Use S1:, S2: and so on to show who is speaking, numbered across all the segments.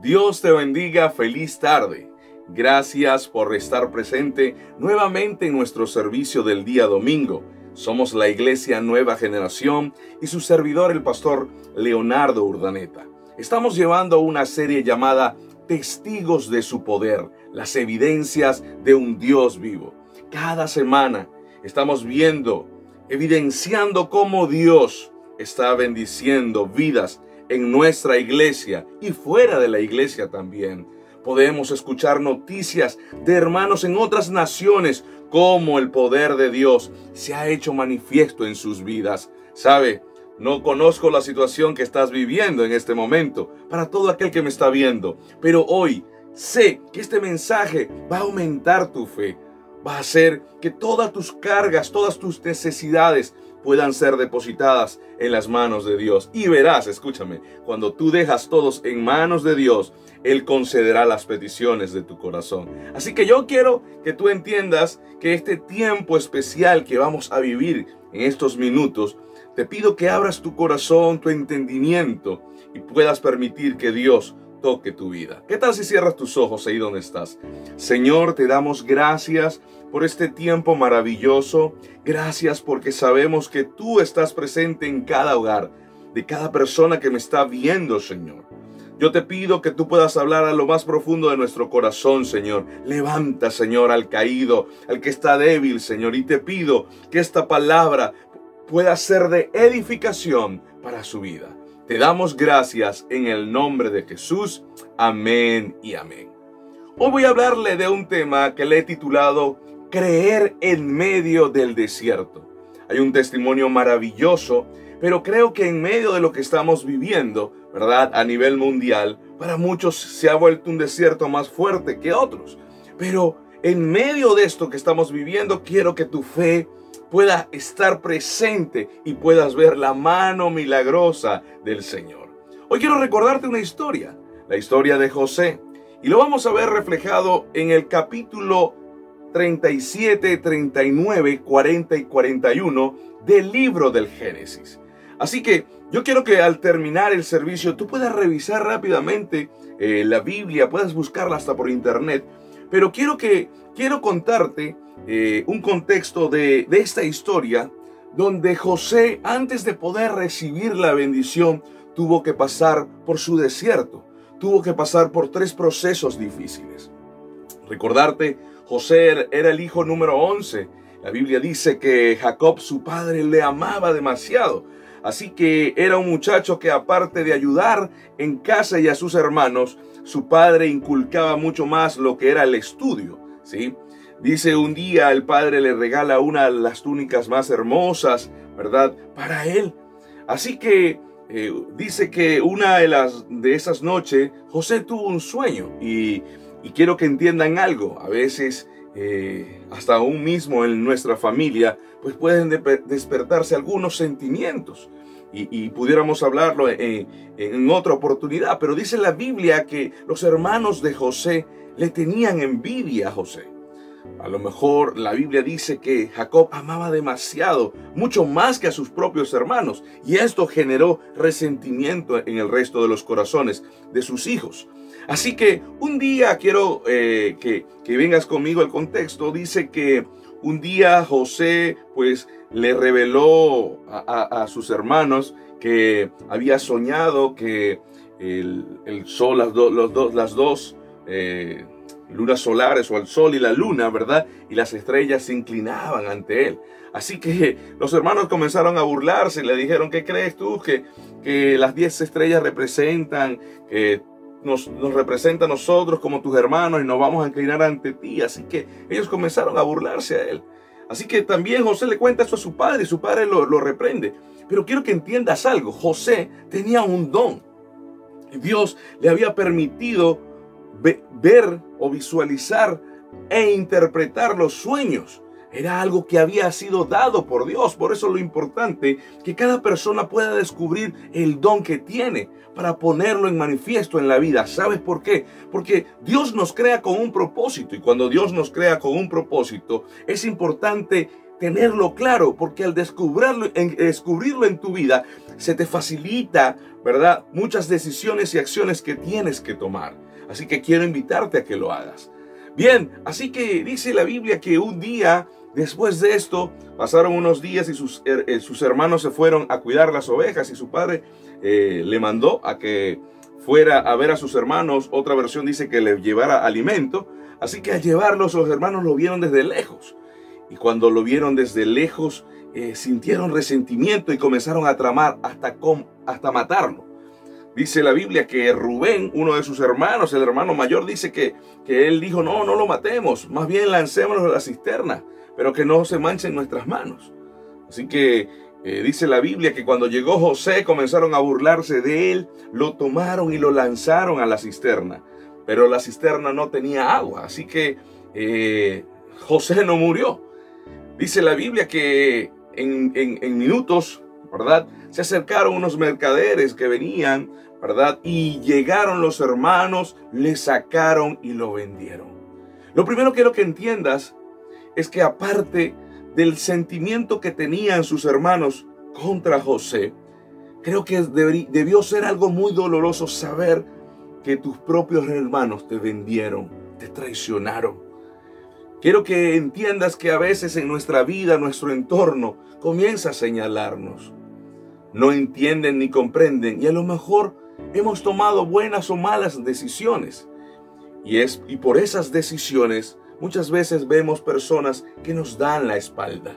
S1: Dios te bendiga, feliz tarde. Gracias por estar presente nuevamente en nuestro servicio del día domingo. Somos la Iglesia Nueva Generación y su servidor el pastor Leonardo Urdaneta. Estamos llevando una serie llamada Testigos de su poder, las evidencias de un Dios vivo. Cada semana estamos viendo, evidenciando cómo Dios está bendiciendo vidas en nuestra iglesia y fuera de la iglesia también. Podemos escuchar noticias de hermanos en otras naciones cómo el poder de Dios se ha hecho manifiesto en sus vidas. ¿Sabe? No conozco la situación que estás viviendo en este momento para todo aquel que me está viendo, pero hoy sé que este mensaje va a aumentar tu fe, va a hacer que todas tus cargas, todas tus necesidades puedan ser depositadas en las manos de Dios. Y verás, escúchame, cuando tú dejas todos en manos de Dios, Él concederá las peticiones de tu corazón. Así que yo quiero que tú entiendas que este tiempo especial que vamos a vivir en estos minutos, te pido que abras tu corazón, tu entendimiento y puedas permitir que Dios toque tu vida. ¿Qué tal si cierras tus ojos ahí donde estás? Señor, te damos gracias por este tiempo maravilloso. Gracias porque sabemos que tú estás presente en cada hogar, de cada persona que me está viendo, Señor. Yo te pido que tú puedas hablar a lo más profundo de nuestro corazón, Señor. Levanta, Señor, al caído, al que está débil, Señor. Y te pido que esta palabra pueda ser de edificación para su vida. Te damos gracias en el nombre de Jesús. Amén y amén. Hoy voy a hablarle de un tema que le he titulado Creer en medio del desierto. Hay un testimonio maravilloso, pero creo que en medio de lo que estamos viviendo, ¿verdad? A nivel mundial, para muchos se ha vuelto un desierto más fuerte que otros. Pero en medio de esto que estamos viviendo, quiero que tu fe pueda estar presente y puedas ver la mano milagrosa del Señor. Hoy quiero recordarte una historia, la historia de José, y lo vamos a ver reflejado en el capítulo 37, 39, 40 y 41 del libro del Génesis. Así que yo quiero que al terminar el servicio tú puedas revisar rápidamente eh, la Biblia, puedas buscarla hasta por internet, pero quiero que quiero contarte eh, un contexto de, de esta historia donde José, antes de poder recibir la bendición, tuvo que pasar por su desierto, tuvo que pasar por tres procesos difíciles. Recordarte, José era el hijo número 11. La Biblia dice que Jacob, su padre, le amaba demasiado. Así que era un muchacho que aparte de ayudar en casa y a sus hermanos, su padre inculcaba mucho más lo que era el estudio, ¿sí? Dice un día el padre le regala una de las túnicas más hermosas, ¿verdad? Para él. Así que eh, dice que una de, las, de esas noches José tuvo un sueño y, quiero que entiendan algo. A veces, eh, hasta aún mismo en nuestra familia, pues pueden despertarse algunos sentimientos. Y, pudiéramos hablarlo en, en otra oportunidad, pero dice la Biblia que los hermanos de José le tenían envidia a José. A lo mejor la Biblia dice que Jacob amaba demasiado, mucho más que a sus propios hermanos, y esto generó resentimiento en el resto de los corazones de sus hijos. Así que un día quiero eh, que, vengas conmigo al contexto. Dice que un día José pues le reveló a, sus hermanos que había soñado que el, sol, las, los las dos... Eh, lunas solares o al sol y la luna, ¿verdad? Y las estrellas se inclinaban ante él. Así que los hermanos comenzaron a burlarse y le dijeron, ¿qué crees tú? Que, que las diez estrellas representan, que nos, nos representa a nosotros como tus hermanos y nos vamos a inclinar ante ti. Así que ellos comenzaron a burlarse a él. Así que también José le cuenta eso a su padre y su padre lo, lo reprende. Pero quiero que entiendas algo. José tenía un don. Dios le había permitido ver o visualizar e interpretar los sueños. Era algo que había sido dado por Dios. Por eso lo importante que cada persona pueda descubrir el don que tiene para ponerlo en manifiesto en la vida. ¿Sabes por qué? Porque Dios nos crea con un propósito y cuando Dios nos crea con un propósito es importante tenerlo claro, porque al descubrirlo en, descubrirlo en tu vida, se te facilita, ¿verdad? Muchas decisiones y acciones que tienes que tomar. Así que quiero invitarte a que lo hagas. Bien, así que dice la Biblia que un día después de esto pasaron unos días y sus, eh, sus hermanos se fueron a cuidar las ovejas y su padre eh, le mandó a que fuera a ver a sus hermanos. Otra versión dice que le llevara alimento. Así que al llevarlos los hermanos lo vieron desde lejos. Y cuando lo vieron desde lejos, eh, sintieron resentimiento y comenzaron a tramar hasta, hasta matarlo. Dice la Biblia que Rubén, uno de sus hermanos, el hermano mayor, dice que, que él dijo, no, no lo matemos, más bien lancémonos a la cisterna, pero que no se manchen nuestras manos. Así que eh, dice la Biblia que cuando llegó José comenzaron a burlarse de él, lo tomaron y lo lanzaron a la cisterna, pero la cisterna no tenía agua, así que eh, José no murió. Dice la Biblia que en, minutos, ¿verdad? Se acercaron unos mercaderes que venían, ¿verdad? Y llegaron los hermanos, le sacaron y lo vendieron. Lo primero que quiero que entiendas es que aparte del sentimiento que tenían sus hermanos contra José, creo que debió ser algo muy doloroso saber que tus propios hermanos te vendieron, te traicionaron. Quiero que entiendas que a veces en nuestra vida, nuestro entorno, comienza a señalarnos. No entienden ni comprenden y a lo mejor hemos tomado buenas o malas decisiones. Y, es, y por esas decisiones muchas veces vemos personas que nos dan la espalda.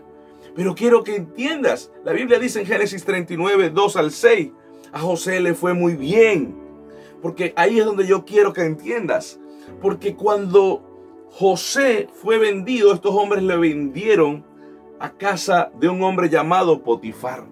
S1: Pero quiero que entiendas, la Biblia dice en Génesis 39, 2 al 6, a José le fue muy bien. Porque ahí es donde yo quiero que entiendas. Porque cuando José fue vendido, estos hombres le vendieron a casa de un hombre llamado Potifar.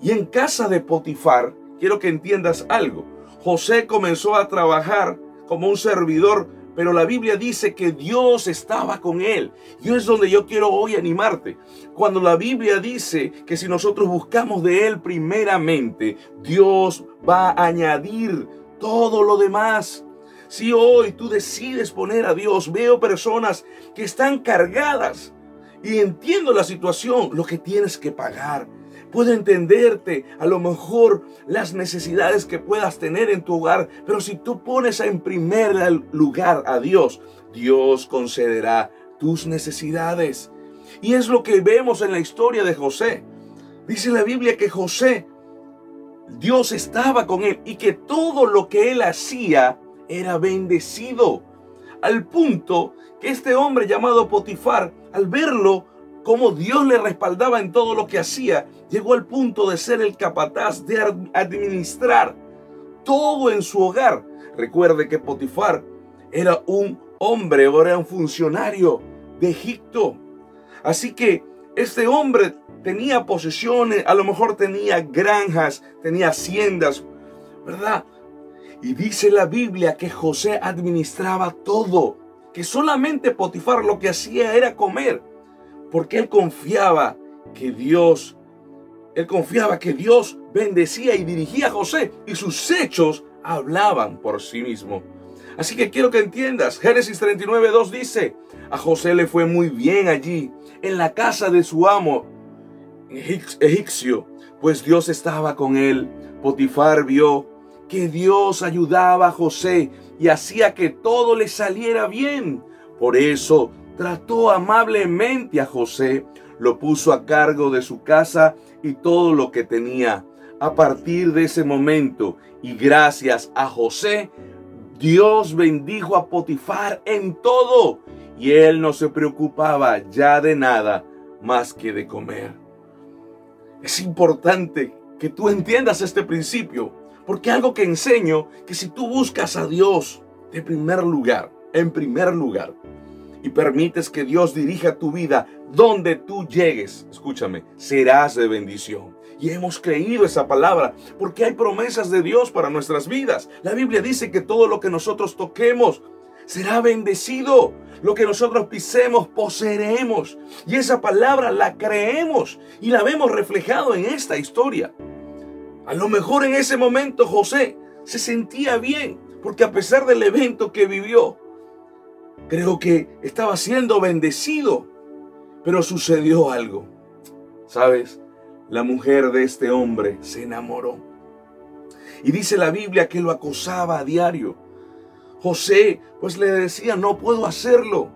S1: Y en casa de Potifar, quiero que entiendas algo, José comenzó a trabajar como un servidor, pero la Biblia dice que Dios estaba con él. Y es donde yo quiero hoy animarte. Cuando la Biblia dice que si nosotros buscamos de Él primeramente, Dios va a añadir todo lo demás. Si hoy tú decides poner a Dios, veo personas que están cargadas y entiendo la situación, lo que tienes que pagar. Puedo entenderte a lo mejor las necesidades que puedas tener en tu hogar, pero si tú pones en primer lugar a Dios, Dios concederá tus necesidades. Y es lo que vemos en la historia de José. Dice la Biblia que José, Dios estaba con él y que todo lo que él hacía, era bendecido. Al punto que este hombre llamado Potifar, al verlo como Dios le respaldaba en todo lo que hacía, llegó al punto de ser el capataz de administrar todo en su hogar. Recuerde que Potifar era un hombre, era un funcionario de Egipto. Así que este hombre tenía posesiones, a lo mejor tenía granjas, tenía haciendas, ¿verdad? Y dice la Biblia que José administraba todo, que solamente Potifar lo que hacía era comer, porque él confiaba que Dios, él confiaba que Dios bendecía y dirigía a José y sus hechos hablaban por sí mismo. Así que quiero que entiendas, Génesis 39, 2 dice, a José le fue muy bien allí, en la casa de su amo egipcio, pues Dios estaba con él. Potifar vio que Dios ayudaba a José y hacía que todo le saliera bien. Por eso trató amablemente a José, lo puso a cargo de su casa y todo lo que tenía. A partir de ese momento y gracias a José, Dios bendijo a Potifar en todo y él no se preocupaba ya de nada más que de comer. Es importante que tú entiendas este principio porque algo que enseño, que si tú buscas a Dios de primer lugar, en primer lugar, y permites que Dios dirija tu vida donde tú llegues, escúchame, serás de bendición. Y hemos creído esa palabra porque hay promesas de Dios para nuestras vidas. La Biblia dice que todo lo que nosotros toquemos será bendecido. Lo que nosotros pisemos, poseeremos. Y esa palabra la creemos y la vemos reflejado en esta historia. A lo mejor en ese momento José se sentía bien, porque a pesar del evento que vivió, creo que estaba siendo bendecido. Pero sucedió algo. ¿Sabes? La mujer de este hombre se enamoró. Y dice la Biblia que lo acosaba a diario. José pues le decía, no puedo hacerlo.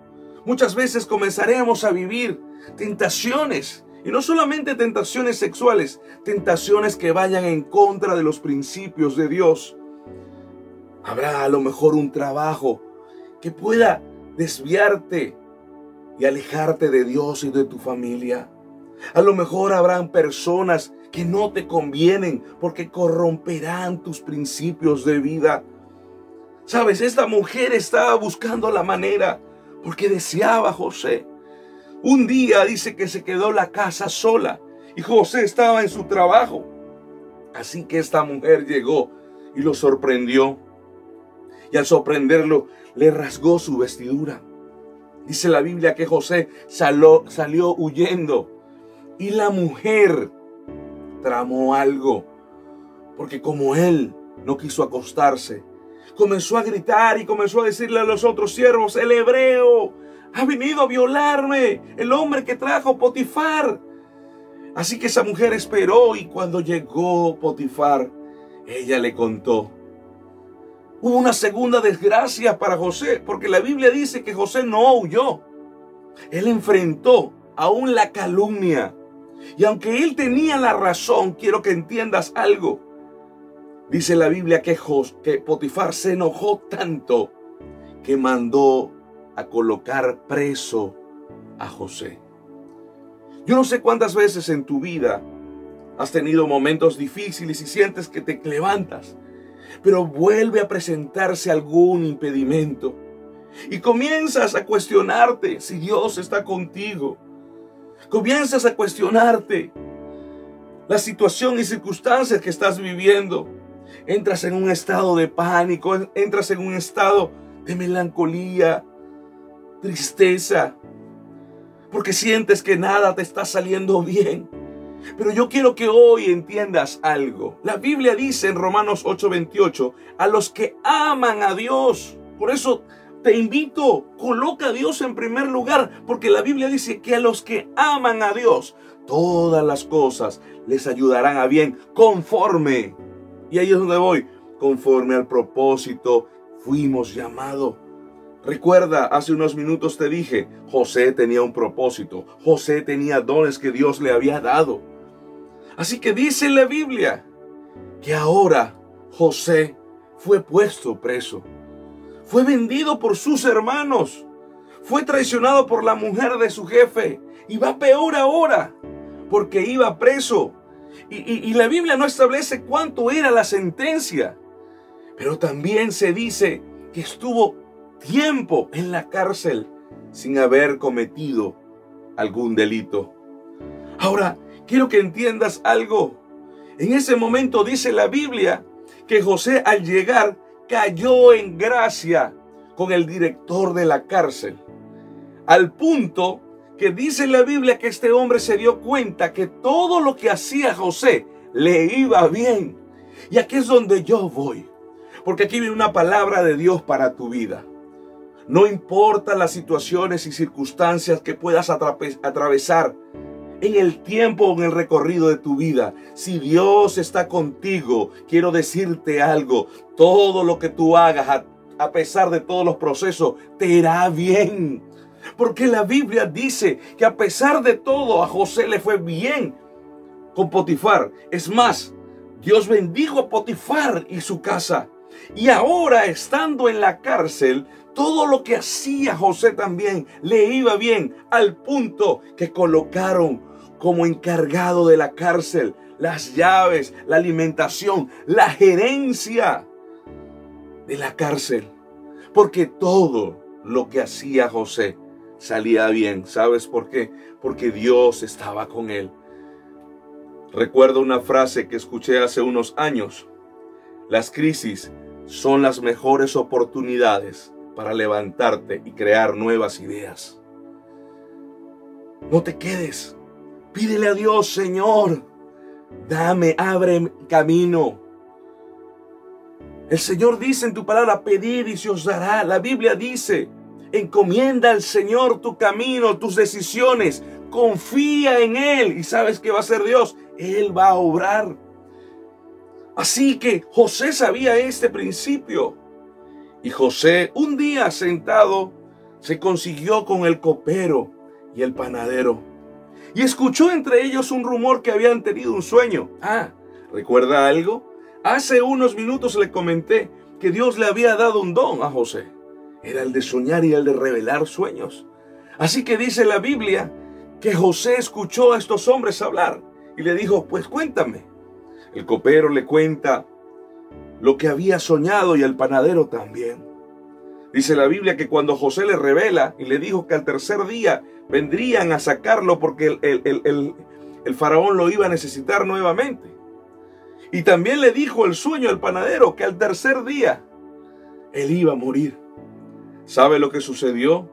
S1: Muchas veces comenzaremos a vivir tentaciones. Y no solamente tentaciones sexuales, tentaciones que vayan en contra de los principios de Dios. Habrá a lo mejor un trabajo que pueda desviarte y alejarte de Dios y de tu familia. A lo mejor habrán personas que no te convienen porque corromperán tus principios de vida. Sabes, esta mujer estaba buscando la manera porque deseaba a José. Un día dice que se quedó la casa sola y José estaba en su trabajo. Así que esta mujer llegó y lo sorprendió. Y al sorprenderlo, le rasgó su vestidura. Dice la Biblia que José salió, salió huyendo. Y la mujer tramó algo. Porque como él no quiso acostarse, comenzó a gritar y comenzó a decirle a los otros siervos, el hebreo ha venido a violarme, el hombre que trajo Potifar. Así que esa mujer esperó y cuando llegó Potifar, ella le contó Hubo una segunda desgracia para José, porque la Biblia dice que José no huyó. Él enfrentó aún la calumnia. Y aunque él tenía la razón, quiero que entiendas algo. Dice la Biblia que, que Potifar se enojó tanto que mandó a colocar preso a José. Yo no sé cuántas veces en tu vida has tenido momentos difíciles y sientes que te levantas pero vuelve a presentarse algún impedimento. Y comienzas a cuestionarte si Dios está contigo. Comienzas a cuestionarte la situación y circunstancias que estás viviendo. Entras en un estado de pánico, entras en un estado de melancolía, tristeza, porque sientes que nada te está saliendo bien. Pero yo quiero que hoy entiendas algo. La Biblia dice en Romanos 8:28, a los que aman a Dios. Por eso te invito, coloca a Dios en primer lugar, porque la Biblia dice que a los que aman a Dios, todas las cosas les ayudarán a bien conforme. Y ahí es donde voy, conforme al propósito fuimos llamados. Recuerda, hace unos minutos te dije, José tenía un propósito, José tenía dones que Dios le había dado. Así que dice la Biblia que ahora José fue puesto preso. Fue vendido por sus hermanos. Fue traicionado por la mujer de su jefe. Y va peor ahora porque iba preso. Y, la Biblia no establece cuánto era la sentencia. Pero también se dice que estuvo tiempo en la cárcel sin haber cometido algún delito. Ahora, quiero que entiendas algo. En ese momento dice la Biblia que José al llegar cayó en gracia con el director de la cárcel. Al punto que dice la Biblia que este hombre se dio cuenta que todo lo que hacía José le iba bien. Y aquí es donde yo voy. Porque aquí viene una palabra de Dios para tu vida. No importa las situaciones y circunstancias que puedas atravesar en el tiempo en el recorrido de tu vida. Si Dios está contigo, quiero decirte algo. Todo lo que tú hagas, a, pesar de todos los procesos, te irá bien. Porque la Biblia dice que a pesar de todo, a José le fue bien con Potifar. Es más, Dios bendijo a Potifar y su casa. Y ahora, estando en la cárcel, todo lo que hacía José también le iba bien al punto que colocaron como encargado de la cárcel las llaves, la alimentación, la gerencia de la cárcel. Porque todo lo que hacía José salía bien. ¿Sabes por qué? Porque Dios estaba con él. Recuerdo una frase que escuché hace unos años. Las crisis son las mejores oportunidades para levantarte y crear nuevas ideas. No te quedes. Pídele a Dios, Señor, dame, abre camino. El Señor dice en tu palabra, pedir y se os dará. La Biblia dice, encomienda al Señor tu camino, tus decisiones, confía en Él y sabes que va a ser Dios, Él va a obrar. Así que José sabía este principio. Y José, un día sentado, se consiguió con el copero y el panadero. Y escuchó entre ellos un rumor que habían tenido un sueño. Ah, ¿recuerda algo? Hace unos minutos le comenté que Dios le había dado un don a José. Era el de soñar y el de revelar sueños. Así que dice la Biblia que José escuchó a estos hombres hablar y le dijo, pues cuéntame. El copero le cuenta lo que había soñado y el panadero también. Dice la Biblia que cuando José le revela y le dijo que al tercer día vendrían a sacarlo porque el, el faraón lo iba a necesitar nuevamente. Y también le dijo el sueño al panadero que al tercer día él iba a morir. ¿Sabe lo que sucedió?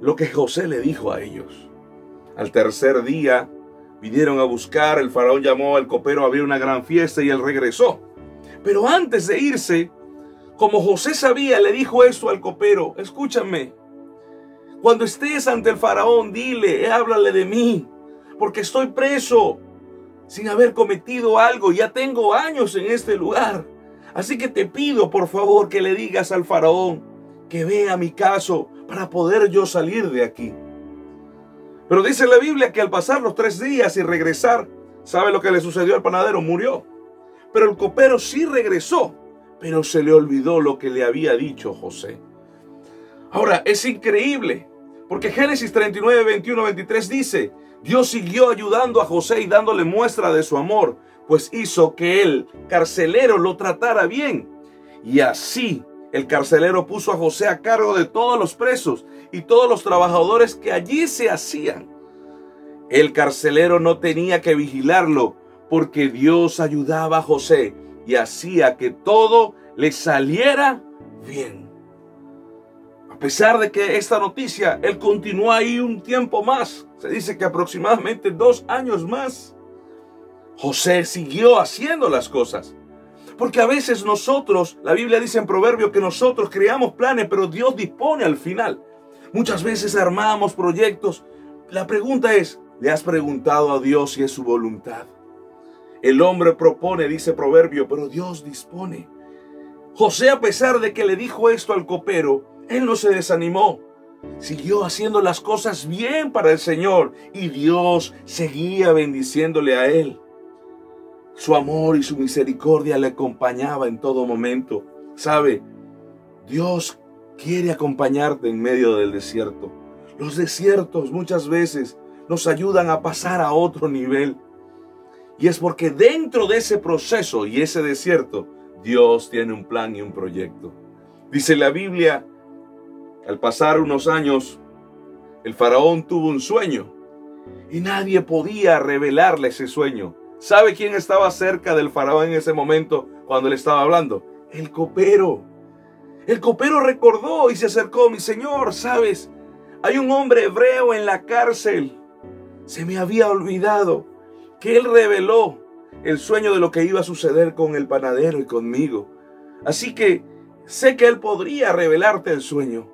S1: Lo que José le dijo a ellos. Al tercer día vinieron a buscar, el faraón llamó al copero a abrir una gran fiesta y él regresó. Pero antes de irse, como José sabía, le dijo esto al copero, escúchame, cuando estés ante el faraón, dile, háblale de mí, porque estoy preso sin haber cometido algo, ya tengo años en este lugar. Así que te pido, por favor, que le digas al faraón que vea mi caso para poder yo salir de aquí. Pero dice la Biblia que al pasar los tres días y regresar, ¿sabe lo que le sucedió al panadero? Murió. Pero el copero sí regresó, pero se le olvidó lo que le había dicho José. Ahora, es increíble, porque Génesis 39, 21, 23 dice, Dios siguió ayudando a José y dándole muestra de su amor, pues hizo que el carcelero lo tratara bien. Y así el carcelero puso a José a cargo de todos los presos y todos los trabajadores que allí se hacían. El carcelero no tenía que vigilarlo porque Dios ayudaba a José y hacía que todo le saliera bien. A pesar de que esta noticia, él continuó ahí un tiempo más, se dice que aproximadamente dos años más, José siguió haciendo las cosas. Porque a veces nosotros, la Biblia dice en Proverbio que nosotros creamos planes, pero Dios dispone al final. Muchas veces armamos proyectos. La pregunta es, ¿le has preguntado a Dios si es su voluntad? El hombre propone, dice Proverbio, pero Dios dispone. José, a pesar de que le dijo esto al copero, él no se desanimó. Siguió haciendo las cosas bien para el Señor y Dios seguía bendiciéndole a él. Su amor y su misericordia le acompañaba en todo momento. ¿Sabe? Dios quiere acompañarte en medio del desierto. Los desiertos muchas veces nos ayudan a pasar a otro nivel. Y es porque dentro de ese proceso y ese desierto, Dios tiene un plan y un proyecto. Dice la Biblia, al pasar unos años, el faraón tuvo un sueño y nadie podía revelarle ese sueño. ¿Sabe quién estaba cerca del faraón en ese momento cuando le estaba hablando? El copero. El copero recordó y se acercó, mi señor, ¿sabes? Hay un hombre hebreo en la cárcel. Se me había olvidado que él reveló el sueño de lo que iba a suceder con el panadero y conmigo. Así que sé que él podría revelarte el sueño.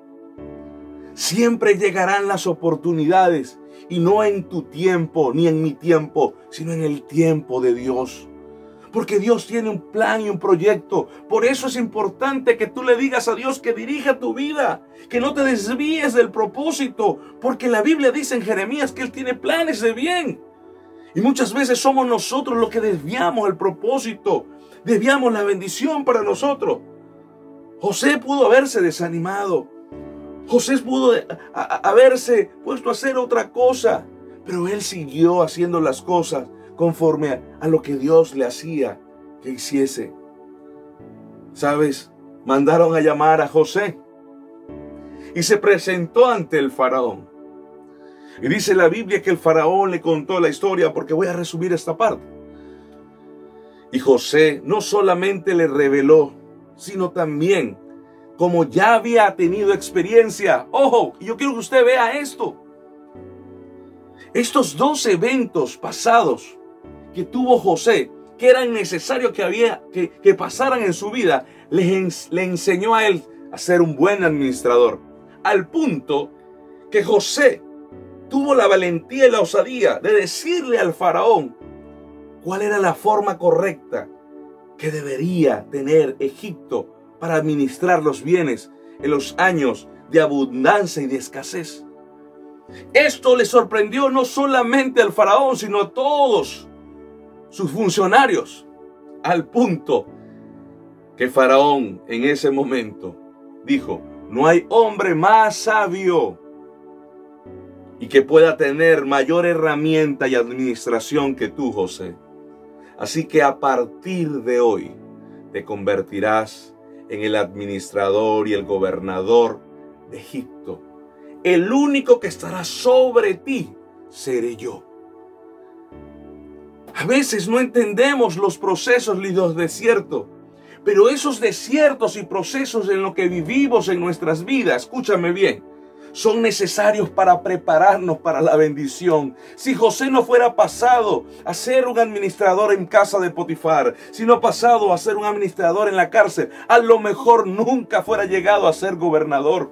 S1: Siempre llegarán las oportunidades y no en tu tiempo ni en mi tiempo, sino en el tiempo de Dios. Porque Dios tiene un plan y un proyecto. Por eso es importante que tú le digas a Dios que dirija tu vida, que no te desvíes del propósito, porque la Biblia dice en Jeremías que Él tiene planes de bien. Y muchas veces somos nosotros los que desviamos el propósito, desviamos la bendición para nosotros. José pudo haberse desanimado, José pudo haberse puesto a hacer otra cosa, pero él siguió haciendo las cosas conforme a lo que Dios le hacía que hiciese. ¿Sabes? Mandaron a llamar a José y se presentó ante el faraón. Y dice la Biblia que el faraón le contó la historia porque voy a resumir esta parte. Y José no solamente le reveló, sino también como ya había tenido experiencia. Ojo, yo quiero que usted vea esto. Estos dos eventos pasados que tuvo José, que eran necesarios que, había, que, pasaran en su vida, le, le enseñó a él a ser un buen administrador. Al punto que José tuvo la valentía y la osadía de decirle al faraón cuál era la forma correcta que debería tener Egipto para administrar los bienes en los años de abundancia y de escasez. Esto le sorprendió no solamente al faraón, sino a todos sus funcionarios, al punto que faraón en ese momento dijo, no hay hombre más sabio y que pueda tener mayor herramienta y administración que tú, José. Así que a partir de hoy te convertirás en el administrador y el gobernador de Egipto. El único que estará sobre ti seré yo. A veces no entendemos los procesos ni los desiertos, pero esos desiertos y procesos en los que vivimos en nuestras vidas, escúchame bien, son necesarios para prepararnos para la bendición. Si José no fuera pasado a ser un administrador en casa de Potifar, si no pasado a ser un administrador en la cárcel, a lo mejor nunca fuera llegado a ser gobernador.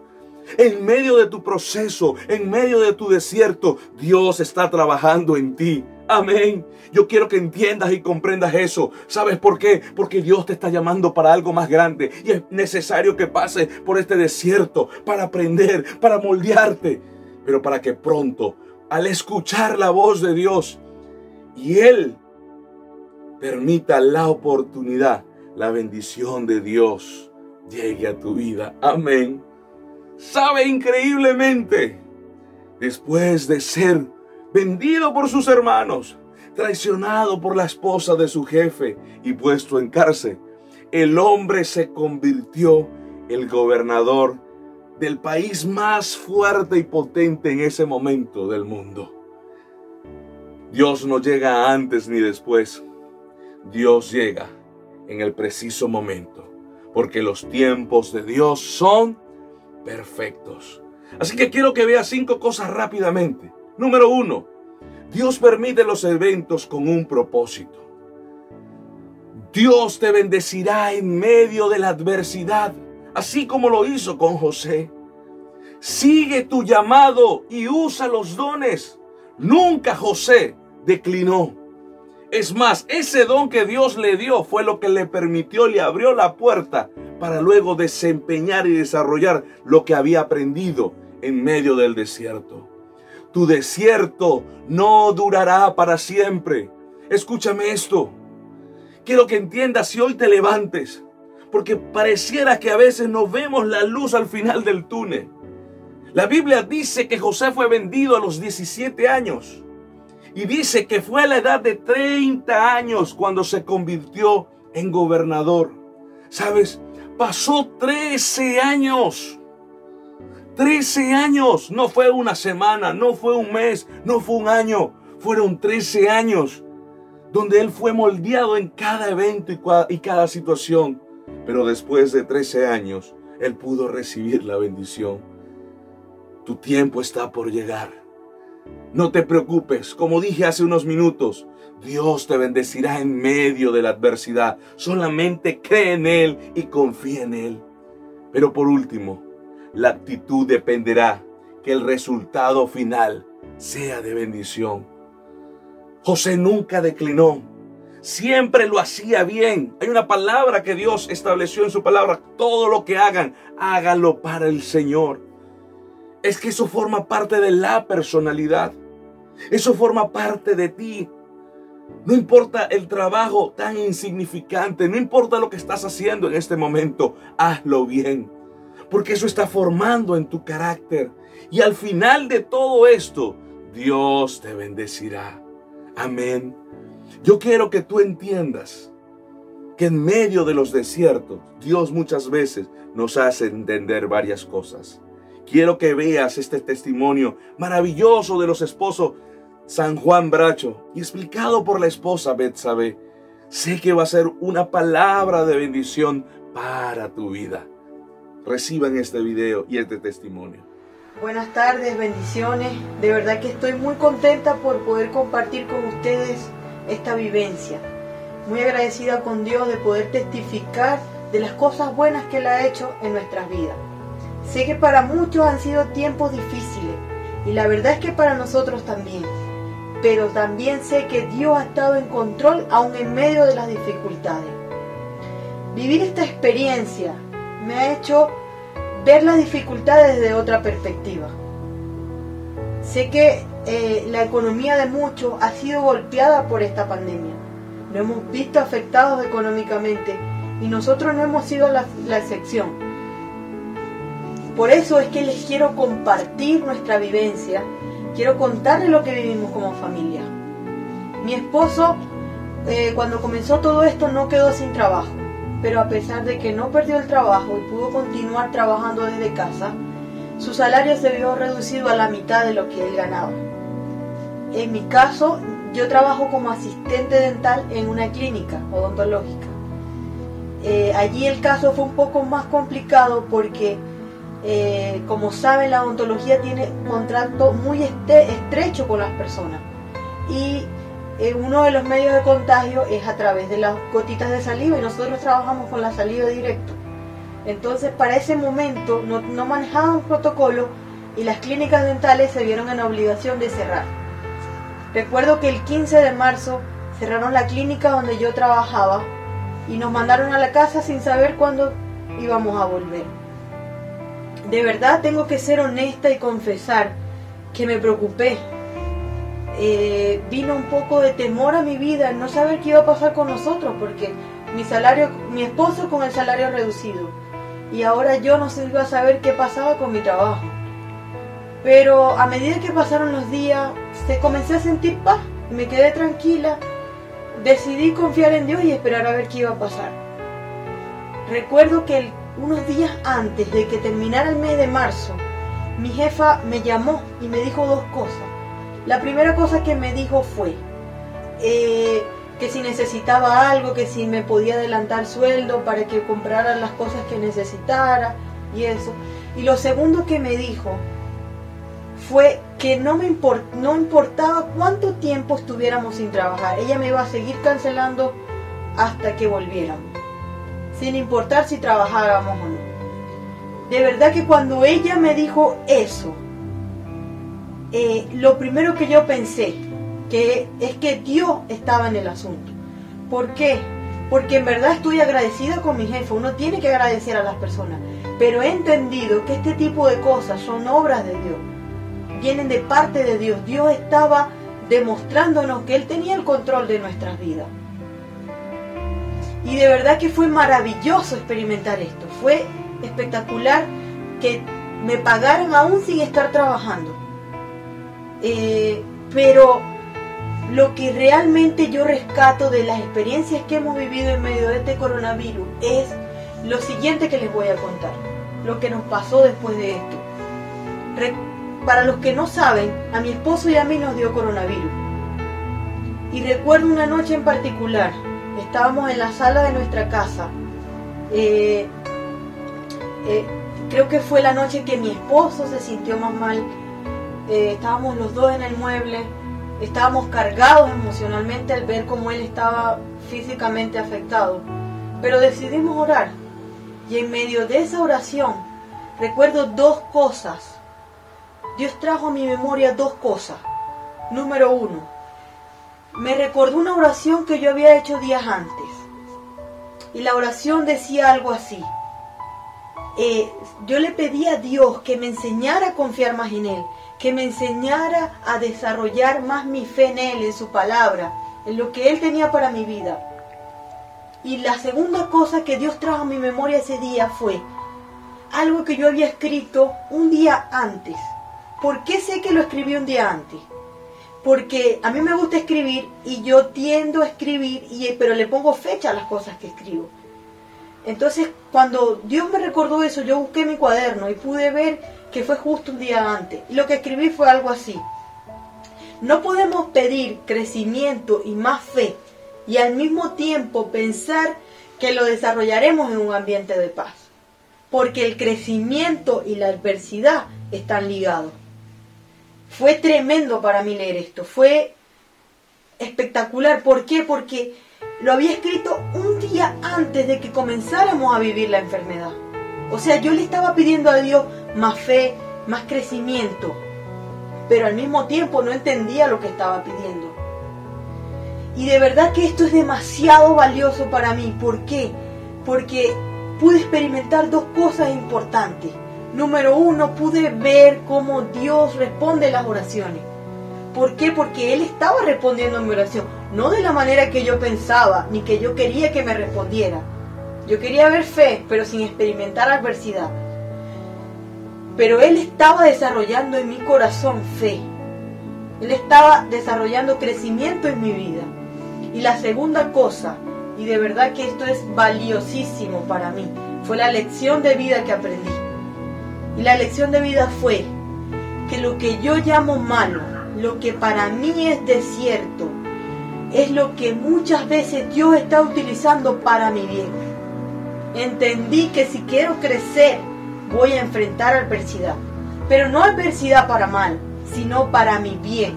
S1: En medio de tu proceso, en medio de tu desierto, Dios está trabajando en ti. Amén. Yo quiero que entiendas y comprendas eso. ¿Sabes por qué? Porque Dios te está llamando para algo más grande y es necesario que pases por este desierto para aprender, para moldearte, pero para que pronto, al escuchar la voz de Dios y Él permita la oportunidad, la bendición de Dios llegue a tu vida. Amén. Sabe increíblemente, después de ser vendido por sus hermanos, traicionado por la esposa de su jefe y puesto en cárcel, el hombre se convirtió el gobernador del país más fuerte y potente en ese momento del mundo. Dios no llega antes ni después. Dios llega en el preciso momento, porque los tiempos de Dios son perfectos. Así que quiero que veas cinco cosas rápidamente. Número uno, Dios permite los eventos con un propósito. Dios te bendecirá en medio de la adversidad, así como lo hizo con José. Sigue tu llamado y usa los dones. Nunca José declinó. Es más, ese don que Dios le dio fue lo que le permitió, le abrió la puerta para luego desempeñar y desarrollar lo que había aprendido en medio del desierto. Tu desierto no durará para siempre. Escúchame esto. Quiero que entiendas si hoy te levantes, porque pareciera que a veces no vemos la luz al final del túnel. La Biblia dice que José fue vendido a los 17 años y dice que fue a la edad de 30 años cuando se convirtió en gobernador. ¿Sabes? Pasó 13 años 13 años. No fue una semana, no fue un mes, no fue un año. Fueron 13 años donde él fue moldeado en cada evento y cada situación. Pero después de 13 años, él pudo recibir la bendición. Tu tiempo está por llegar. No te preocupes, como dije hace unos minutos, Dios te bendecirá en medio de la adversidad. Solamente cree en Él y confía en Él. Pero por último, la actitud dependerá que el resultado final sea de bendición. José nunca declinó, siempre lo hacía bien. Hay una palabra que Dios estableció en su palabra, todo lo que hagan, hágalo para el Señor. Es que eso forma parte de la personalidad. Eso forma parte de ti. No importa el trabajo tan insignificante, no importa lo que estás haciendo en este momento, hazlo bien porque eso está formando en tu carácter. Y al final de todo esto, Dios te bendecirá. Amén. Yo quiero que tú entiendas que en medio de los desiertos, Dios muchas veces nos hace entender varias cosas. Quiero que veas este testimonio maravilloso de los esposos San Juan Bracho y explicado por la esposa Betsabe. Sé que va a ser una palabra de bendición para tu vida reciban este video y este testimonio.
S2: Buenas tardes, bendiciones. De verdad que estoy muy contenta por poder compartir con ustedes esta vivencia. Muy agradecida con Dios de poder testificar de las cosas buenas que Él ha hecho en nuestras vidas. Sé que para muchos han sido tiempos difíciles Y la verdad es que para nosotros también. Pero también sé que Dios ha estado en control aún en medio de las dificultades. Vivir esta experiencia me ha hecho ver las dificultades desde otra perspectiva. Sé que eh, la economía de muchos ha sido golpeada por esta pandemia. Nos hemos visto afectados económicamente y nosotros no hemos sido la, la excepción. Por eso es que les quiero compartir nuestra vivencia, quiero contarles lo que vivimos como familia. Mi esposo, eh, cuando comenzó todo esto, no quedó sin trabajo, pero a pesar de que no perdió el trabajo y pudo continuar trabajando desde casa, su salario se vio reducido a la mitad de lo que él ganaba. En mi caso, yo trabajo como asistente dental en una clínica odontológica. Eh, allí el caso fue un poco más complicado porque, eh, como saben, la odontología tiene un contrato muy estrecho con las personas. Y eh, uno de los medios de contagio es a través de las gotitas de saliva y nosotros trabajamos con la saliva directo. Entonces, para ese momento no, no manejaban protocolo y las clínicas dentales se vieron en obligación de cerrar. Recuerdo que el 15 de marzo cerraron la clínica donde yo trabajaba y nos mandaron a la casa sin saber cuándo íbamos a volver. De verdad tengo que ser honesta y confesar que me preocupé. Eh, vino un poco de temor a mi vida, no saber qué iba a pasar con nosotros, porque mi salario, mi esposo con el salario reducido, y ahora yo no iba a saber qué pasaba con mi trabajo. Pero a medida que pasaron los días, se comencé a sentir paz me quedé tranquila. Decidí confiar en Dios y esperar a ver qué iba a pasar. Recuerdo que unos días antes de que terminara el mes de marzo, mi jefa me llamó y me dijo dos cosas. La primera cosa que me dijo fue eh, que si necesitaba algo, que si me podía adelantar sueldo para que comprara las cosas que necesitara y eso. Y lo segundo que me dijo fue que no me no importaba cuánto tiempo estuviéramos sin trabajar. Ella me iba a seguir cancelando hasta que volviéramos, sin importar si trabajábamos o no. De verdad que cuando ella me dijo eso, eh, lo primero que yo pensé que es que Dios estaba en el asunto. ¿Por qué? Porque en verdad estoy agradecida con mi jefe. Uno tiene que agradecer a las personas. Pero he entendido que este tipo de cosas son obras de Dios vienen de parte de Dios. Dios estaba demostrándonos que Él tenía el control de nuestras vidas. Y de verdad que fue maravilloso experimentar esto. Fue espectacular que me pagaran aún sin estar trabajando. Eh, pero lo que realmente yo rescato de las experiencias que hemos vivido en medio de este coronavirus es lo siguiente que les voy a contar. Lo que nos pasó después de esto. Para los que no saben, a mi esposo y a mí nos dio coronavirus. Y recuerdo una noche en particular, estábamos en la sala de nuestra casa. Eh, eh, creo que fue la noche que mi esposo se sintió más mal. Eh, estábamos los dos en el mueble, estábamos cargados emocionalmente al ver cómo él estaba físicamente afectado. Pero decidimos orar. Y en medio de esa oración recuerdo dos cosas Dios trajo a mi memoria dos cosas. Número uno, me recordó una oración que yo había hecho días antes. Y la oración decía algo así. Eh, yo le pedí a Dios que me enseñara a confiar más en Él, que me enseñara a desarrollar más mi fe en Él, en su palabra, en lo que Él tenía para mi vida. Y la segunda cosa que Dios trajo a mi memoria ese día fue algo que yo había escrito un día antes. ¿Por qué sé que lo escribí un día antes? Porque a mí me gusta escribir y yo tiendo a escribir, y, pero le pongo fecha a las cosas que escribo. Entonces, cuando Dios me recordó eso, yo busqué mi cuaderno y pude ver que fue justo un día antes. Lo que escribí fue algo así. No podemos pedir crecimiento y más fe y al mismo tiempo pensar que lo desarrollaremos en un ambiente de paz. Porque el crecimiento y la adversidad están ligados. Fue tremendo para mí leer esto, fue espectacular. ¿Por qué? Porque lo había escrito un día antes de que comenzáramos a vivir la enfermedad. O sea, yo le estaba pidiendo a Dios más fe, más crecimiento. pero al mismo tiempo no entendía lo que estaba pidiendo. Y de verdad que esto es demasiado valioso para mí. ¿Por qué? Porque pude experimentar dos cosas importantes. Número uno, pude ver cómo Dios responde las oraciones. ¿Por qué? Porque Él estaba respondiendo a mi oración. No de la manera que yo pensaba, ni que yo quería que me respondiera. Yo quería ver fe, pero sin experimentar adversidad. Pero Él estaba desarrollando en mi corazón fe. Él estaba desarrollando crecimiento en mi vida. Y la segunda cosa, y de verdad que esto es valiosísimo para mí, fue la lección de vida que aprendí. Y la lección de vida fue que lo que yo llamo malo, lo que para mí es desierto, es lo que muchas veces Dios está utilizando para mi bien. Entendí que si quiero crecer, voy a enfrentar adversidad. Pero no adversidad para mal, sino para mi bien.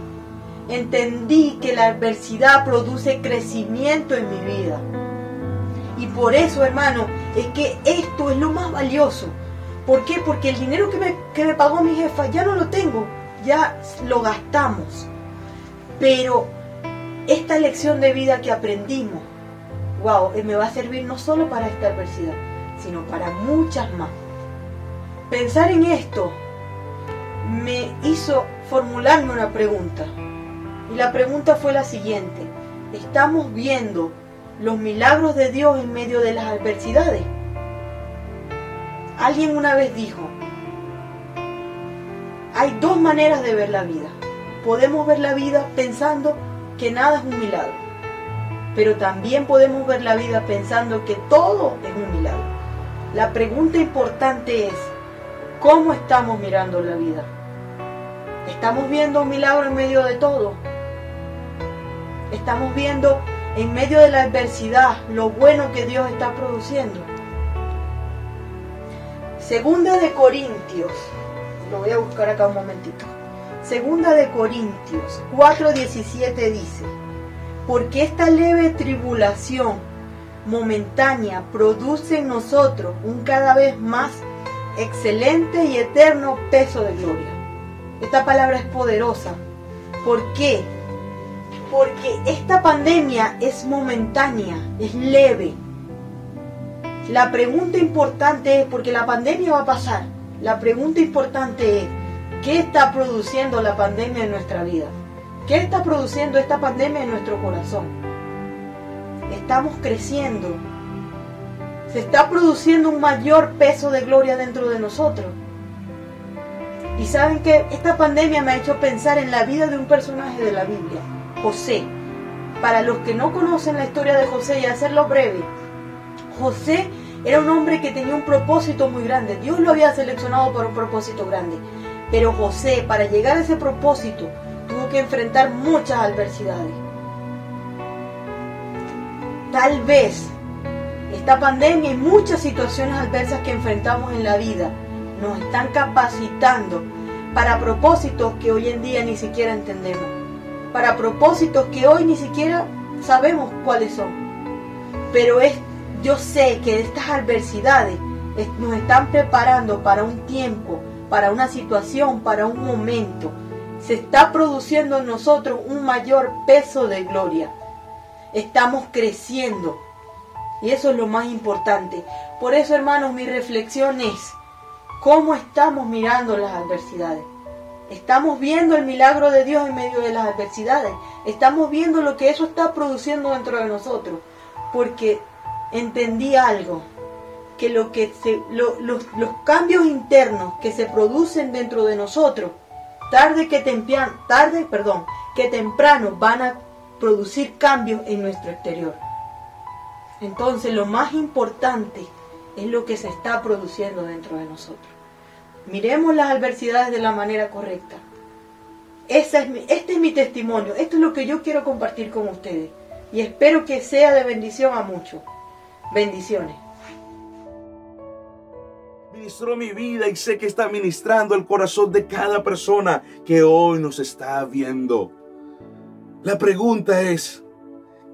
S2: Entendí que la adversidad produce crecimiento en mi vida. Y por eso, hermano, es que esto es lo más valioso. ¿Por qué? Porque el dinero que me, que me pagó mi jefa ya no lo tengo, ya lo gastamos. Pero esta lección de vida que aprendimos, wow, me va a servir no solo para esta adversidad, sino para muchas más. Pensar en esto me hizo formularme una pregunta. Y la pregunta fue la siguiente. ¿Estamos viendo los milagros de Dios en medio de las adversidades? Alguien una vez dijo, hay dos maneras de ver la vida. Podemos ver la vida pensando que nada es un milagro, pero también podemos ver la vida pensando que todo es un milagro. La pregunta importante es, ¿Cómo estamos mirando la vida? ¿Estamos viendo un milagro en medio de todo? ¿Estamos viendo en medio de la adversidad lo bueno que Dios está produciendo? Segunda de Corintios, lo voy a buscar acá un momentito. Segunda de Corintios 4:17 dice, porque esta leve tribulación momentánea produce en nosotros un cada vez más excelente y eterno peso de gloria. Esta palabra es poderosa. ¿Por qué? Porque esta pandemia es momentánea, es leve. La pregunta importante es, porque la pandemia va a pasar, la pregunta importante es, ¿qué está produciendo la pandemia en nuestra vida? ¿Qué está produciendo esta pandemia en nuestro corazón? Estamos creciendo, se está produciendo un mayor peso de gloria dentro de nosotros. Y saben que esta pandemia me ha hecho pensar en la vida de un personaje de la Biblia, José. Para los que no conocen la historia de José y hacerlo breve, José era un hombre que tenía un propósito muy grande. Dios lo había seleccionado para un propósito grande. Pero José, para llegar a ese propósito, enfrentar muchas adversidades. Tal vez esta pandemia y muchas situaciones adversas que enfrentamos en la vida nos están capacitando para propósitos que hoy en día ni siquiera entendemos, para propósitos que hoy ni siquiera sabemos cuáles son. Pero es, yo sé que estas adversidades nos están preparando para un tiempo, para una situación, para un momento. Se está produciendo en nosotros un mayor peso de gloria. Estamos creciendo y eso es lo más importante. Por eso, hermanos, mi reflexión es, ¿cómo estamos mirando las adversidades? Estamos viendo el milagro de Dios en medio de las adversidades. Estamos viendo lo que eso está produciendo dentro de nosotros. Porque entendí algo, que, lo que los, los cambios internos que se producen dentro de nosotros, tarde que temprano, tarde, perdón, que temprano van a producir cambios en nuestro exterior. Entonces lo más importante es lo que se está produciendo dentro de nosotros. Miremos las adversidades de la manera correcta. Es este es mi testimonio, esto es lo que yo quiero compartir con ustedes y espero que sea de bendición a muchos. Bendiciones.
S1: Ministró mi vida y sé que está ministrando el corazón de cada persona que hoy nos está viendo. La pregunta es,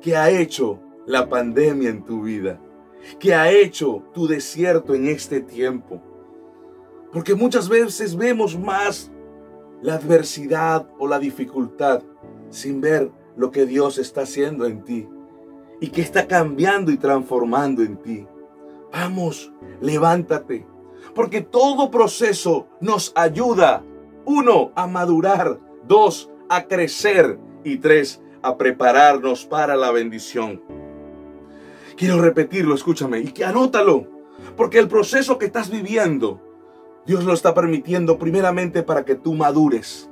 S1: ¿qué ha hecho la pandemia en tu vida, que ha hecho tu desierto en este tiempo. Porque muchas veces vemos más la adversidad o la dificultad sin ver lo que Dios está haciendo en ti y que está cambiando y transformando en ti. Vamos, levántate, porque todo proceso nos ayuda, uno, a madurar, dos, a crecer y tres, a prepararnos para la bendición. Quiero repetirlo, escúchame, y que anótalo, porque el proceso que estás viviendo, Dios lo está permitiendo primeramente para que tú madures.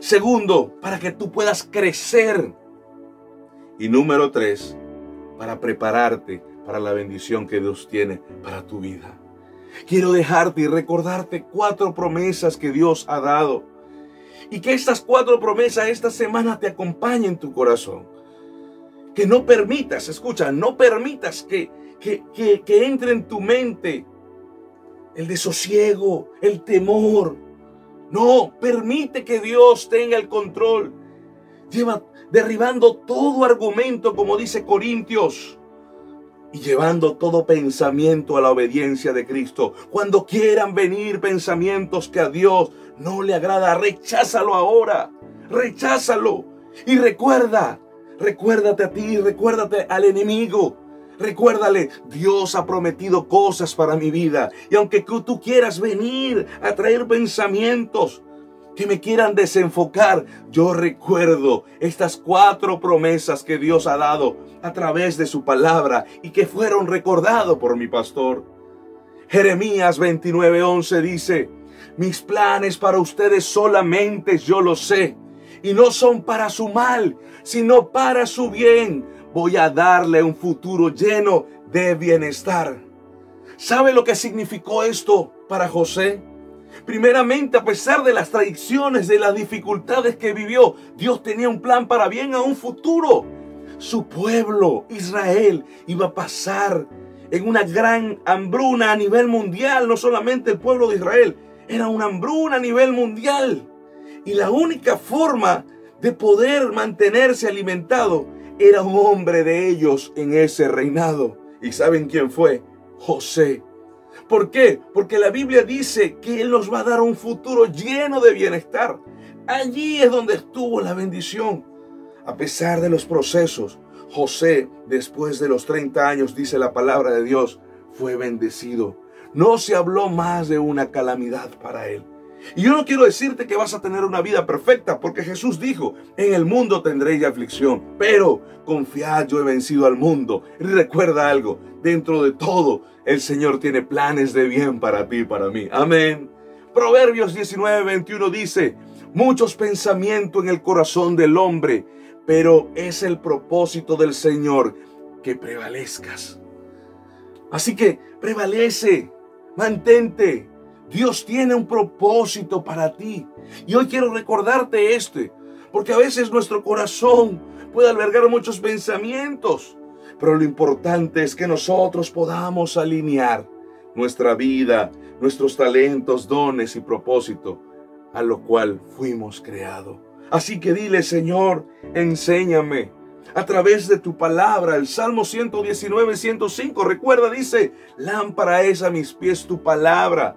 S1: Segundo, para que tú puedas crecer. Y número tres, para prepararte para la bendición que Dios tiene para tu vida. Quiero dejarte y recordarte cuatro promesas que Dios ha dado. Y que estas cuatro promesas esta semana te acompañen en tu corazón. Que no permitas, escucha, no permitas que, que, que, entre en tu mente el desosiego, el temor. No, permite que Dios tenga el control. Lleva derribando todo argumento, como dice Corintios, y llevando todo pensamiento a la obediencia de Cristo. Cuando quieran venir pensamientos que a Dios no le agrada, recházalo ahora, recházalo. Y recuerda, recuérdate a ti, recuérdate al enemigo. Recuérdale, Dios ha prometido cosas para mi vida. Y aunque tú quieras venir a traer pensamientos que me quieran desenfocar, yo recuerdo estas cuatro promesas que Dios ha dado a través de su palabra y que fueron recordados por mi pastor. Jeremías 29:11 dice, mis planes para ustedes solamente yo lo sé, y no son para su mal, sino para su bien voy a darle un futuro lleno de bienestar. ¿Sabe lo que significó esto para José? Primeramente, a pesar de las traiciones, de las dificultades que vivió, Dios tenía un plan para bien a un futuro. Su pueblo, Israel, iba a pasar en una gran hambruna a nivel mundial, no solamente el pueblo de Israel, era una hambruna a nivel mundial. Y la única forma de poder mantenerse alimentado era un hombre de ellos en ese reinado. ¿Y saben quién fue? José. ¿Por qué? Porque la Biblia dice que Él nos va a dar un futuro lleno de bienestar. Allí es donde estuvo la bendición. A pesar de los procesos, José, después de los 30 años, dice la palabra de Dios, fue bendecido. No se habló más de una calamidad para él. Y yo no quiero decirte que vas a tener una vida perfecta, porque Jesús dijo, en el mundo tendréis aflicción, pero confiad, yo he vencido al mundo. Y recuerda algo, dentro de todo, el Señor tiene planes de bien para ti y para mí. Amén. Proverbios 19, 21 dice, muchos pensamientos en el corazón del hombre, pero es el propósito del Señor que prevalezcas. Así que prevalece, mantente, Dios tiene un propósito para ti. Y hoy quiero recordarte este, porque a veces nuestro corazón puede albergar muchos pensamientos, pero lo importante es que nosotros podamos alinear nuestra vida, nuestros talentos, dones y propósito a lo cual fuimos creados. Así que dile, Señor, enséñame a través de tu palabra. El Salmo 119, 105, recuerda, dice, lámpara es a mis pies tu palabra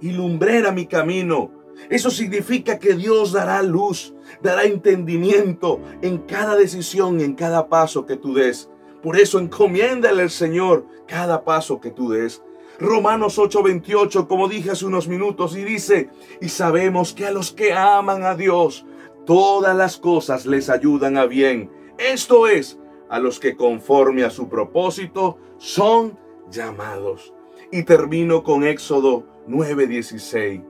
S1: y lumbrera mi camino. Eso significa que Dios dará luz, dará entendimiento en cada decisión en cada paso que tú des. Por eso encomiéndale al Señor cada paso que tú des. Romanos 8:28, como dije hace unos minutos, y dice, y sabemos que a los que aman a Dios, todas las cosas les ayudan a bien. Esto es, a los que conforme a su propósito son llamados. Y termino con Éxodo 9:16.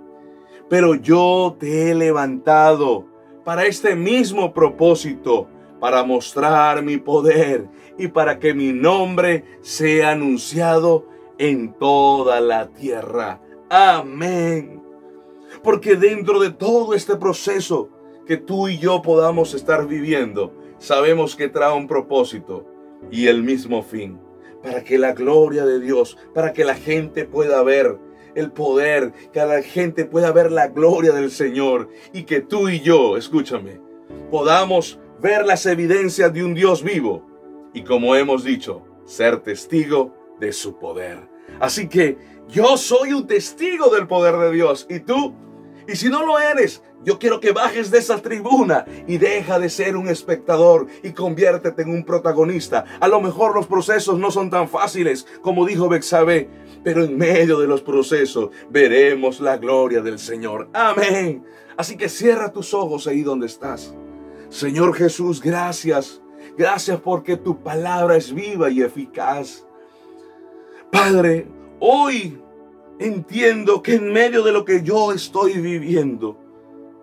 S1: Pero yo te he levantado para este mismo propósito, para mostrar mi poder y para que mi nombre sea anunciado en toda la tierra. Amén. Porque dentro de todo este proceso que tú y yo podamos estar viviendo, sabemos que trae un propósito y el mismo fin, para que la gloria de Dios, para que la gente pueda ver el poder, que la gente pueda ver la gloria del Señor y que tú y yo, escúchame, podamos ver las evidencias de un Dios vivo y como hemos dicho, ser testigo de su poder. Así que yo soy un testigo del poder de Dios y tú Y si no lo eres, yo quiero que bajes de esa tribuna y deja de ser un espectador y conviértete en un protagonista. A lo mejor los procesos no son tan fáciles como dijo Bexabe, pero en medio de los procesos veremos la gloria del Señor. Amén. Así que cierra tus ojos ahí donde estás. Señor Jesús, gracias. Gracias porque tu palabra es viva y eficaz. Padre, hoy entiendo que en medio de lo que yo estoy viviendo,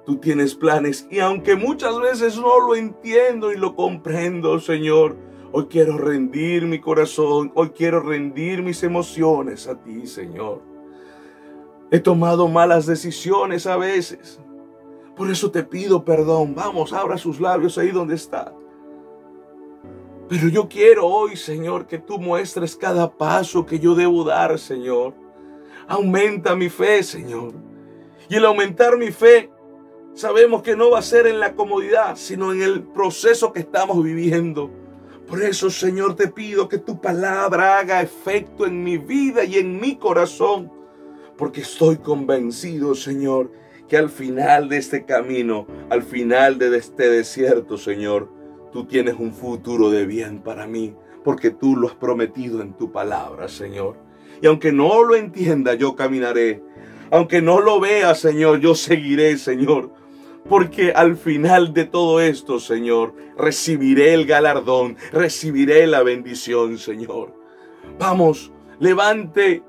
S1: tú tienes planes. Y aunque muchas veces no lo entiendo y lo comprendo, Señor, hoy quiero rendir mi corazón, hoy quiero rendir mis emociones a ti, Señor. He tomado malas decisiones a veces. Por eso te pido perdón. Vamos, abra sus labios ahí donde está. Pero yo quiero hoy, Señor, que tú muestres cada paso que yo debo dar, Señor. Aumenta mi fe, Señor. Y el aumentar mi fe, sabemos que no va a ser en la comodidad, sino en el proceso que estamos viviendo. Por eso, Señor, te pido que tu palabra haga efecto en mi vida y en mi corazón. Porque estoy convencido, Señor, que al final de este camino, al final de este desierto, Señor, tú tienes un futuro de bien para mí, porque tú lo has prometido en tu palabra, Señor. Y aunque no lo entienda, yo caminaré. Aunque no lo vea, Señor, yo seguiré, Señor. Porque al final de todo esto, Señor, recibiré el galardón, recibiré la bendición, Señor. Vamos, levante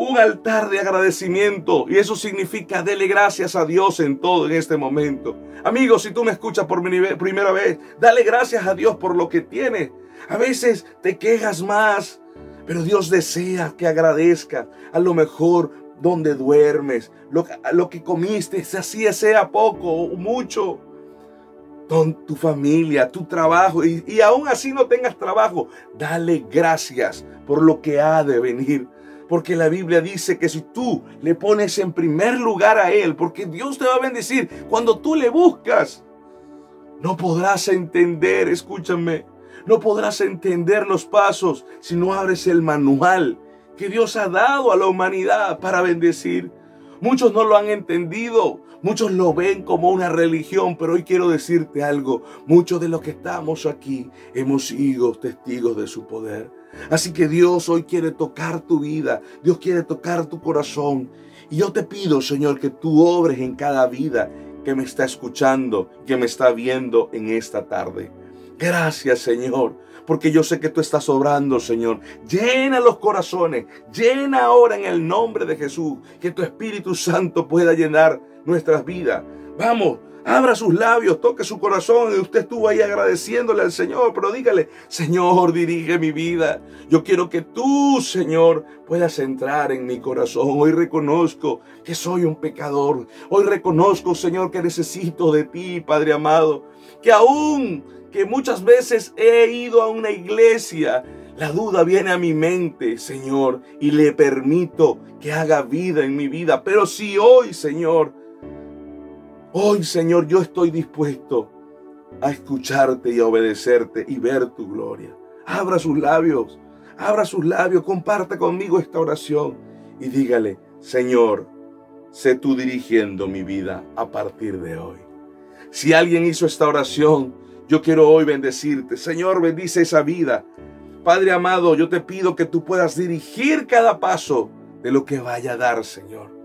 S1: un altar de agradecimiento y eso significa dele gracias a Dios en todo en este momento. Amigos, si tú me escuchas por primera vez, dale gracias a Dios por lo que tienes. A veces te quejas más, pero Dios desea que agradezca a lo mejor donde duermes, lo, lo que comiste, así sea poco o mucho. Con tu familia, tu trabajo, y, y aún así no tengas trabajo, dale gracias por lo que ha de venir. Porque la Biblia dice que si tú le pones en primer lugar a Él, porque Dios te va a bendecir, cuando tú le buscas, no podrás entender, escúchame, no podrás entender los pasos si no abres el manual que Dios ha dado a la humanidad para bendecir. Muchos no lo han entendido, muchos lo ven como una religión, pero hoy quiero decirte algo. Muchos de los que estamos aquí hemos sido testigos de su poder. Así que Dios hoy quiere tocar tu vida, Dios quiere tocar tu corazón. Y yo te pido, Señor, que tú obres en cada vida que me está escuchando, que me está viendo en esta tarde. Gracias, Señor, porque yo sé que tú estás obrando, Señor. Llena los corazones, llena ahora en el nombre de Jesús, que tu Espíritu Santo pueda llenar nuestras vidas. Vamos, Abra sus labios, toque su corazón y usted estuvo ahí agradeciéndole al Señor, pero dígale, Señor, dirige mi vida. Yo quiero que tú, Señor, puedas entrar en mi corazón. Hoy reconozco que soy un pecador. Hoy reconozco, Señor, que necesito de ti, Padre amado. Que aún que muchas veces he ido a una iglesia, la duda viene a mi mente, Señor, y le permito que haga vida en mi vida. Pero si hoy, Señor, Hoy, Señor, yo estoy dispuesto a escucharte y a obedecerte y ver tu gloria. Abra sus labios, abra sus labios, comparte conmigo esta oración y dígale, Señor, sé tú dirigiendo mi vida a partir de hoy. Si alguien hizo esta oración, yo quiero hoy bendecirte. Señor, bendice esa vida. Padre amado, yo te pido que tú puedas dirigir cada paso de lo que vaya a dar, Señor.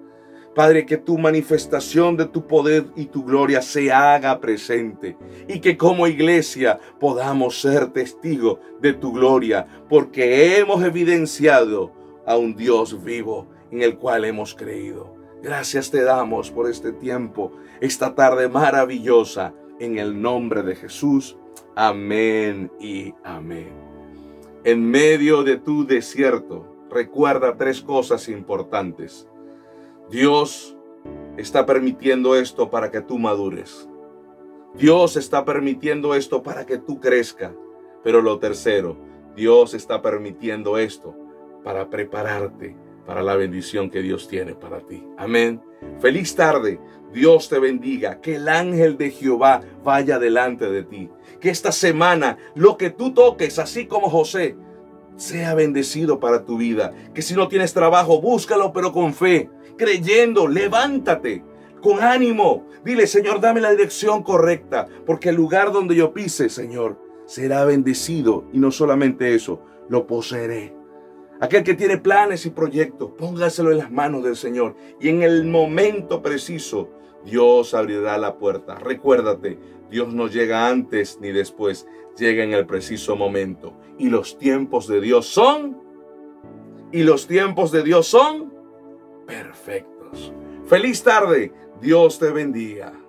S1: Padre, que tu manifestación de tu poder y tu gloria se haga presente y que como iglesia podamos ser testigos de tu gloria porque hemos evidenciado a un Dios vivo en el cual hemos creído. Gracias te damos por este tiempo, esta tarde maravillosa, en el nombre de Jesús. Amén y amén. En medio de tu desierto, recuerda tres cosas importantes. Dios está permitiendo esto para que tú madures. Dios está permitiendo esto para que tú crezca. Pero lo tercero, Dios está permitiendo esto para prepararte para la bendición que Dios tiene para ti. Amén. Feliz tarde. Dios te bendiga. Que el ángel de Jehová vaya delante de ti. Que esta semana lo que tú toques, así como José, sea bendecido para tu vida. Que si no tienes trabajo, búscalo, pero con fe creyendo, levántate. con ánimo. Dile, Señor, dame la dirección correcta, porque el lugar donde yo pise, Señor, será bendecido. Y no solamente eso, lo poseeré. Aquel que tiene planes y proyectos, póngaselo en las manos del Señor. Y en el momento preciso, Dios abrirá la puerta. Recuérdate, Dios no llega antes ni después, llega en el preciso momento. Y los tiempos de Dios son, y los tiempos de Dios son perfectos. Feliz tarde, Dios te bendiga.